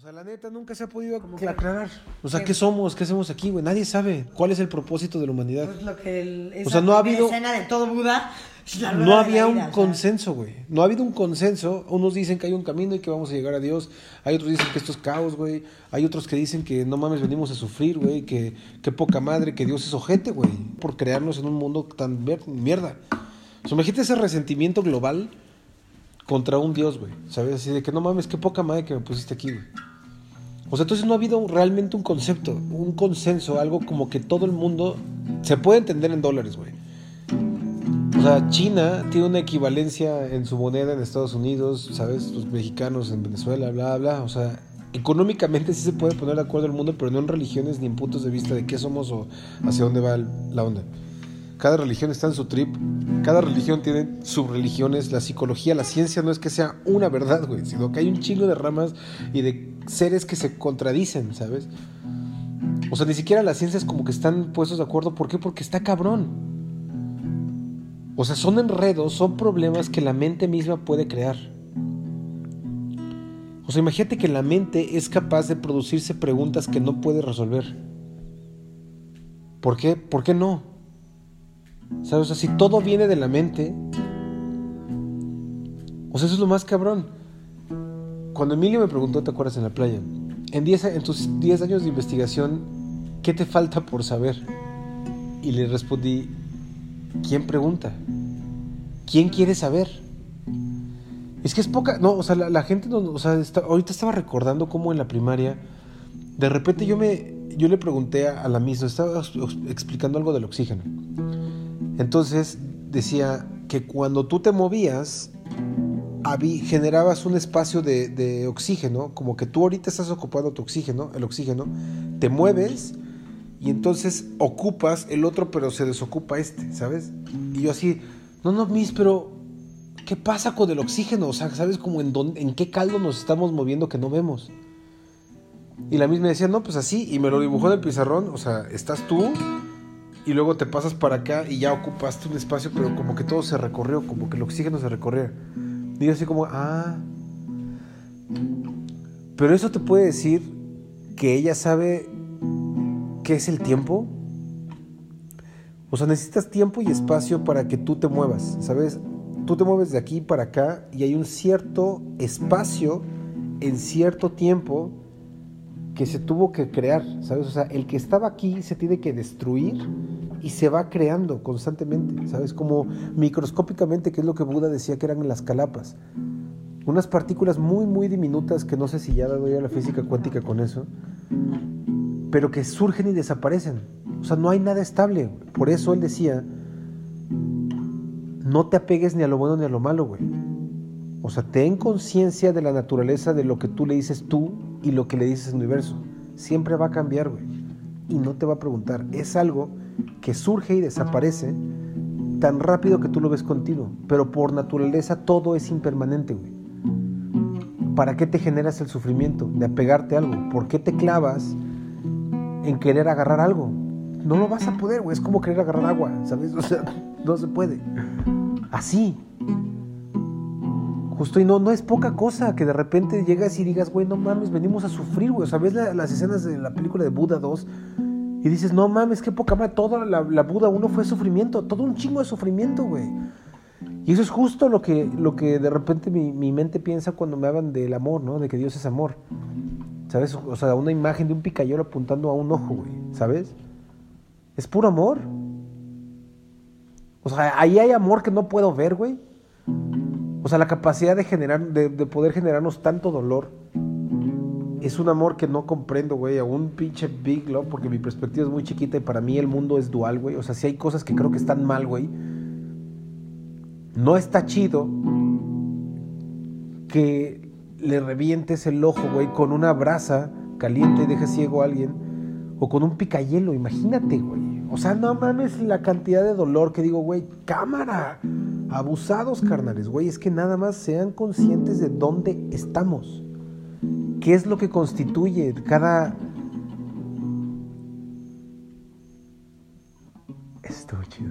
O sea, la neta nunca se ha podido aclarar. O sea, ¿qué somos? ¿Qué hacemos aquí, güey? Nadie sabe cuál es el propósito de la humanidad. Pues lo que el- esa O sea, no ha habido- escena de todo Buda. es la rueda No de la había un vida, o sea. consenso, güey. No ha habido un consenso. Unos dicen que hay un camino y que vamos a llegar a Dios. Hay otros dicen que esto es caos, güey. Hay otros que dicen que no mames, venimos a sufrir, güey. Que, que poca madre, que Dios es ojete, güey. Por crearnos en un mundo tan ver- mierda. O sea, imagínate ese resentimiento global contra un Dios, güey. ¿Sabes? Así de que no mames, qué poca madre que me pusiste aquí, güey. O sea, entonces no ha habido realmente un concepto, un consenso, algo como que todo el mundo se puede entender en dólares, güey. O sea, China tiene una equivalencia en su moneda en Estados Unidos, ¿sabes? Los mexicanos en Venezuela, bla, bla. O sea, económicamente sí se puede poner de acuerdo el mundo, pero no en religiones ni en puntos de vista de qué somos o hacia dónde va la onda. Cada religión está en su trip, cada religión tiene subreligiones, la psicología, la ciencia no es que sea una verdad, güey, sino que hay un chingo de ramas y de seres que se contradicen, ¿sabes? O sea, ni siquiera las ciencias como que están puestos de acuerdo. ¿Por qué? Porque está cabrón. O sea, son enredos, son problemas que la mente misma puede crear. O sea, imagínate que la mente es capaz de producirse preguntas que no puede resolver. ¿Por qué? ¿Por qué no? ¿Sabes? O sea, si todo viene de la mente. O sea, eso es lo más cabrón. Cuando Emilio me preguntó, ¿te acuerdas en la playa? En, 10 a- en tus 10 años de investigación, ¿qué te falta por saber? Y le respondí, ¿quién pregunta? ¿Quién quiere saber? Es que es poca, no, o sea, la, la gente, no, o sea, está- ahorita estaba recordando cómo en la primaria, de repente yo me, yo le pregunté a, a la misma, estaba ex- explicando algo del oxígeno. Entonces decía que cuando tú te movías, generabas un espacio de, oxígeno, como que tú ahorita estás ocupando tu oxígeno, el oxígeno, te mueves y entonces ocupas el otro, pero se desocupa este, ¿sabes? Y yo así, no, no, Miss, pero ¿qué pasa con el oxígeno? O sea, ¿sabes como en, dónde, en qué caldo nos estamos moviendo que no vemos? Y la misma decía, no, pues así, y me lo dibujó en el pizarrón, o sea, estás tú y luego te pasas para acá y ya ocupaste un espacio, pero como que todo se recorrió, como que el oxígeno se recorría. Y yo así como, ah. Pero eso te puede decir que ella sabe qué es el tiempo. O sea, necesitas tiempo y espacio para que tú te muevas, ¿sabes? Tú te mueves de aquí para acá y hay un cierto espacio en cierto tiempo que se tuvo que crear, ¿sabes? O sea, el que estaba aquí se tiene que destruir y se va creando constantemente, ¿sabes? Como microscópicamente, que es lo que Buda decía que eran las calapas. Unas partículas muy, muy diminutas que no sé si ya doy a la física cuántica con eso, pero que surgen y desaparecen. O sea, no hay nada estable. Por eso él decía, no te apegues ni a lo bueno ni a lo malo, güey. O sea, ten conciencia de la naturaleza de lo que tú le dices tú y lo que le dices al universo. Siempre va a cambiar, güey. Y no te va a preguntar. Es algo que surge y desaparece tan rápido que tú lo ves continuo. Pero por naturaleza todo es impermanente, güey. ¿Para qué te generas el sufrimiento de apegarte a algo? ¿Por qué te clavas en querer agarrar algo? No lo vas a poder, güey. Es como querer agarrar agua, ¿sabes? O sea, no se puede. Así. Justo y no, no es poca cosa que de repente llegas y digas, güey, no mames, venimos a sufrir, güey. O las escenas de la película de Buda 2 y dices, no mames, qué poca madre. Toda la, la Buda 1 fue sufrimiento, todo un chingo de sufrimiento, güey. Y eso es justo lo que, lo que de repente mi, mi mente piensa cuando me hablan del amor, ¿no? De que Dios es amor. ¿Sabes? O sea, una imagen de un picayelo apuntando a un ojo, güey. ¿Sabes? Es puro amor. O sea, ahí hay amor que no puedo ver, güey. O sea, la capacidad de generar, de, de poder generarnos tanto dolor. Es un amor que no comprendo, güey, a un pinche Big Love, porque mi perspectiva es muy chiquita y para mí el mundo es dual, güey. O sea, si hay cosas que creo que están mal, güey. No está chido que le revientes el ojo, güey, con una brasa caliente y dejes ciego a alguien. O con un picayelo, imagínate, güey. O sea, no mames la cantidad de dolor que digo, güey, cámara. Abusados, carnales, güey. Es que nada más sean conscientes de dónde estamos. ¿Qué es lo que constituye cada... Estuvo chido.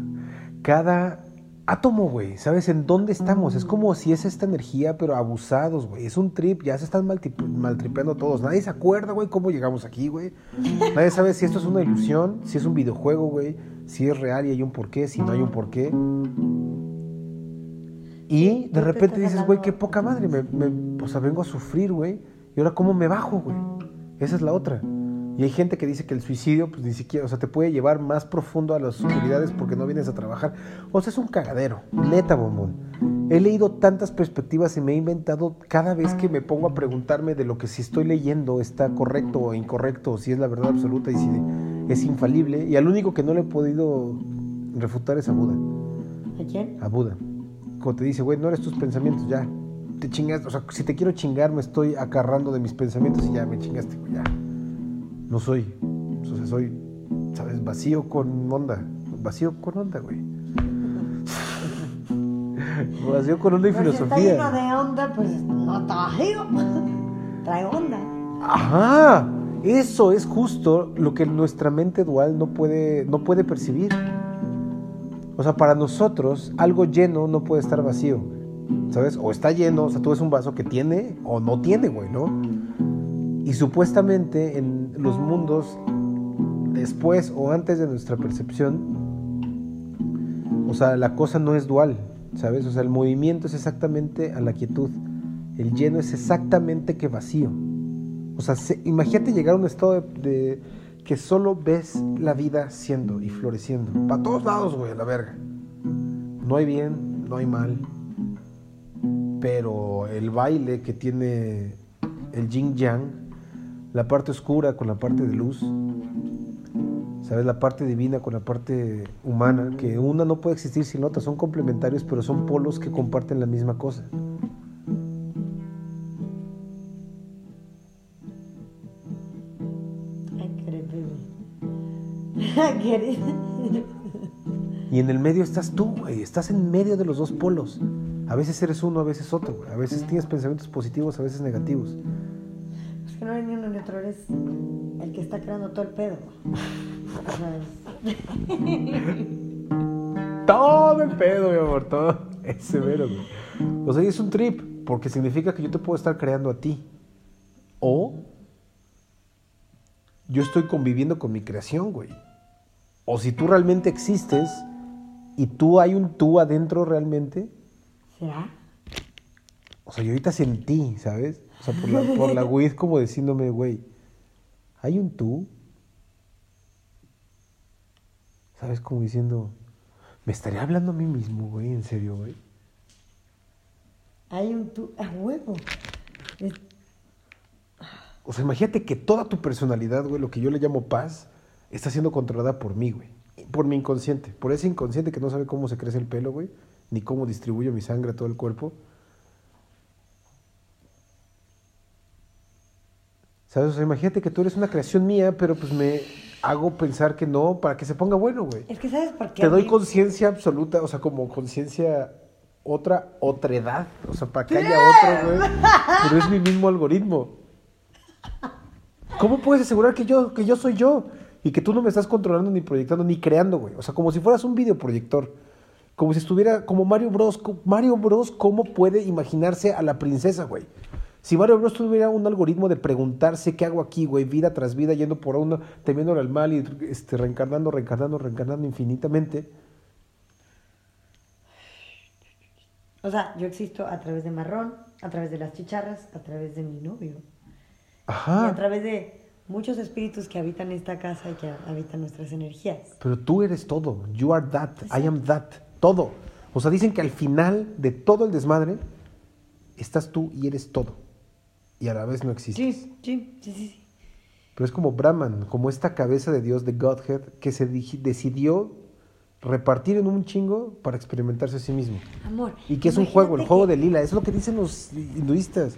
Cada átomo, güey. ¿Sabes en dónde estamos? Es como si es esta energía, pero abusados, güey. Es un trip, ya se están maltripeando todos. Nadie se acuerda, güey, cómo llegamos aquí, güey. Nadie sabe si esto es una ilusión, si es un videojuego, güey. Si es real y hay un porqué, si no hay un porqué. Y de te repente dices, güey, qué poca madre. Me, me- o sea, vengo a sufrir, güey. Y ahora, ¿cómo me bajo, güey? Esa es la otra. Y hay gente que dice que el suicidio, pues ni siquiera, o sea, te puede llevar más profundo a las oscuridades porque no vienes a trabajar. O sea, es un cagadero, neta, bombón. He leído tantas perspectivas y me he inventado cada vez que me pongo a preguntarme de lo que si estoy leyendo está correcto o incorrecto, o si es la verdad absoluta y si es infalible. Y al único que no le he podido refutar es a Buda. ¿A quién? A Buda. Como te dice, güey, no eres tus pensamientos, ya. Te chingas, o sea, si te quiero chingar, me estoy acarrando de mis pensamientos y ya me chingaste, güey, ya. No soy. O sea, soy, ¿sabes? Vacío con onda. Vacío con onda, güey. Vacío con onda y Pues si está filosofía. lleno de onda, pues no está vacío. Trae onda. Ajá. Eso es justo lo que nuestra mente dual no puede, no puede percibir. O sea, para nosotros, algo lleno no puede estar vacío. ¿Sabes? O está lleno, o sea, tú ves un vaso que tiene o no tiene, güey, ¿no? Y supuestamente en los mundos, después o antes de nuestra percepción, o sea, la cosa no es dual, ¿sabes? O sea, el movimiento es exactamente a la quietud. El lleno es exactamente que vacío. O sea, se- imagínate llegar a un estado de, de que solo ves la vida siendo y floreciendo. Para todos lados, güey, la verga. No hay bien, no hay mal. Pero el baile que tiene el yin yang, la parte oscura con la parte de luz, ¿sabes? La parte divina con la parte humana, que una no puede existir sin otra, son complementarios, pero son polos que comparten la misma cosa. Y en el medio estás tú, güey. Estás en medio de los dos polos. A veces eres uno, a veces otro, güey. A veces tienes pensamientos positivos, a veces negativos. Es que no eres ni uno ni otro, eres el que está creando todo el pedo. Todo el pedo, mi amor, todo. Es severo, güey. O sea, es un trip, porque significa que yo te puedo estar creando a ti. O yo estoy conviviendo con mi creación, güey. O si tú realmente existes y tú hay un tú adentro realmente, ¿Será? O sea, yo ahorita sentí, ¿sabes? O sea, por la, por la weed como diciéndome, güey, ¿hay un tú? ¿Sabes? Como diciendo, me estaría hablando a mí mismo, güey, en serio, güey. Hay un tú a huevo. Es- O sea, imagínate que toda tu personalidad, güey, lo que yo le llamo paz, está siendo controlada por mí, güey. Por mi inconsciente. Por ese inconsciente que no sabe cómo se crece el pelo, güey. Ni cómo distribuyo mi sangre a todo el cuerpo. ¿Sabes? O sea, imagínate que tú eres una creación mía, pero pues me hago pensar que no para que se ponga bueno, güey. Es que ¿sabes por qué? Te doy conciencia absoluta, o sea, como conciencia otra, otredad, o sea, para que haya otro, güey. Pero es mi mismo algoritmo. ¿Cómo puedes asegurar que yo, que yo soy yo? Y que tú no me estás controlando ni proyectando ni creando, güey. O sea, como si fueras un videoproyector. Como si estuviera como Mario Bros. Mario Bros. ¿Cómo puede imaginarse a la princesa, güey? Si Mario Bros. tuviera un algoritmo de preguntarse qué hago aquí, güey, vida tras vida, yendo por uno, temiéndole al mal y este, reencarnando, reencarnando, reencarnando infinitamente. O sea, yo existo a través de Marrón, a través de las chicharras, a través de mi novio. Y a Ajá. través de muchos espíritus que habitan esta casa y que habitan nuestras energías. Pero tú eres todo. You are that. I am that. Todo. O sea, dicen que al final de todo el desmadre estás tú y eres todo. Y a la vez no existes. Sí, sí, sí, sí. Pero es como Brahman, como esta cabeza de Dios de Godhead que se decidió repartir en un chingo para experimentarse a sí mismo. Amor. Y que es un juego, el juego de lila. Eso es lo que dicen los hinduistas.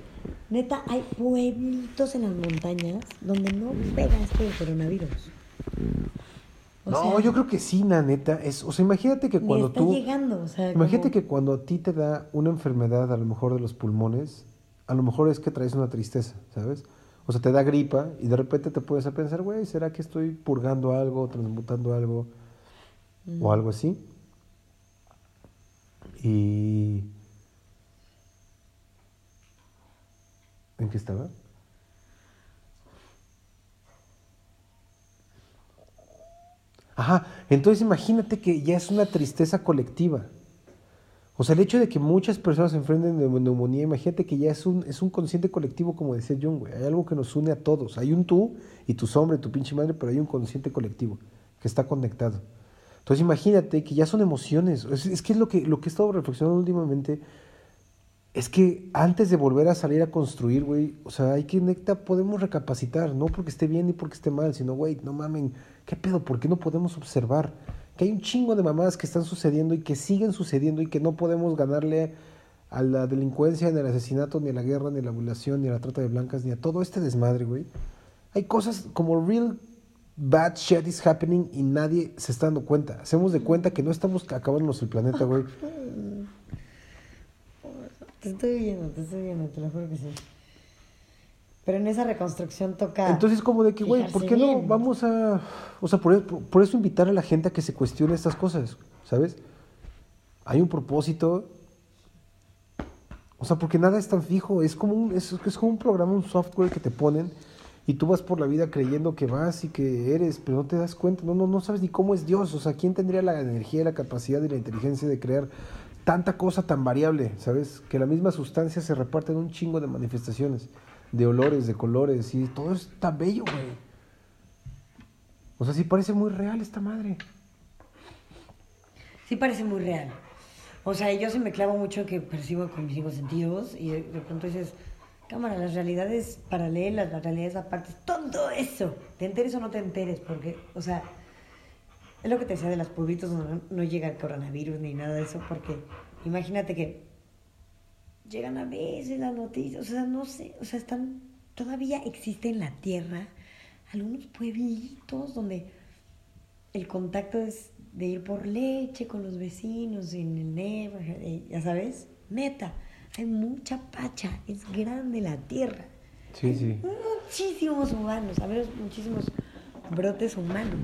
Neta, hay pueblitos en las montañas donde no pega este coronavirus. O no, sea, yo creo que sí, la neta. Es, o sea, imagínate que cuando está tú... llegando, o sea, Imagínate como- que cuando a ti te da una enfermedad, a lo mejor de los pulmones, a lo mejor es que traes una tristeza, ¿sabes? O sea, te da gripa y de repente te puedes a pensar, güey, ¿será que estoy purgando algo, transmutando algo Mm. o algo así? Y... ¿En qué estaba? Ajá, entonces imagínate que ya es una tristeza colectiva. O sea, el hecho de que muchas personas se enfrenten de neumonía, imagínate que ya es un, es un consciente colectivo, como decía Jung, güey. Hay algo que nos une a todos. Hay un tú y tu sombra y tu pinche madre, pero hay un consciente colectivo que está conectado. Entonces imagínate que ya son emociones. Es, que es lo que, lo que he estado reflexionando últimamente. Es que antes de volver a salir a construir, güey, o sea, hay que, neta, podemos recapacitar, no porque esté bien ni porque esté mal, sino, güey, no mamen, ¿qué pedo? ¿Por qué no podemos observar? Que hay un chingo de mamadas que están sucediendo y que siguen sucediendo y que no podemos ganarle a la delincuencia, ni al asesinato, ni a la guerra, ni a la violación, ni a la trata de blancas, ni a todo este desmadre, güey. Hay cosas como real bad shit is happening y nadie se está dando cuenta. Hacemos de cuenta que no estamos acabándonos el planeta, güey. Te estoy viendo, te estoy viendo, te lo juro que sí. Pero en esa reconstrucción toca. Entonces, como de que, güey, ¿por qué no vamos a. O sea, por, por, eso invitar a la gente a que se cuestione estas cosas, ¿sabes? Hay un propósito. O sea, porque nada es tan fijo. Es como un, es, es como un programa, un software que te ponen y tú vas por la vida creyendo que vas y que eres, pero no te das cuenta, no, no, no sabes ni cómo es Dios, o sea, ¿quién tendría la energía, la capacidad y la inteligencia de crear tanta cosa tan variable, ¿sabes? Que la misma sustancia se reparte en un chingo de manifestaciones, de olores, de colores, y todo está bello, güey. O sea, sí parece muy real esta madre. Sí parece muy real. O sea, yo se me clavo mucho que percibo con mis cinco sentidos y de, de pronto dices, cámara, las realidades paralelas, las realidades aparte, todo eso, te enteres o no te enteres, porque, o sea, es lo que te decía de los pueblitos donde no, llega el coronavirus ni nada de eso, porque imagínate que llegan a veces las noticias, o sea, no sé, o sea, están, todavía existe en la tierra algunos pueblitos donde el contacto es de ir por leche con los vecinos en el Neva, ya sabes, neta hay mucha pacha, es grande la tierra. Sí, sí. Muchísimos humanos, a ver, muchísimos brotes humanos.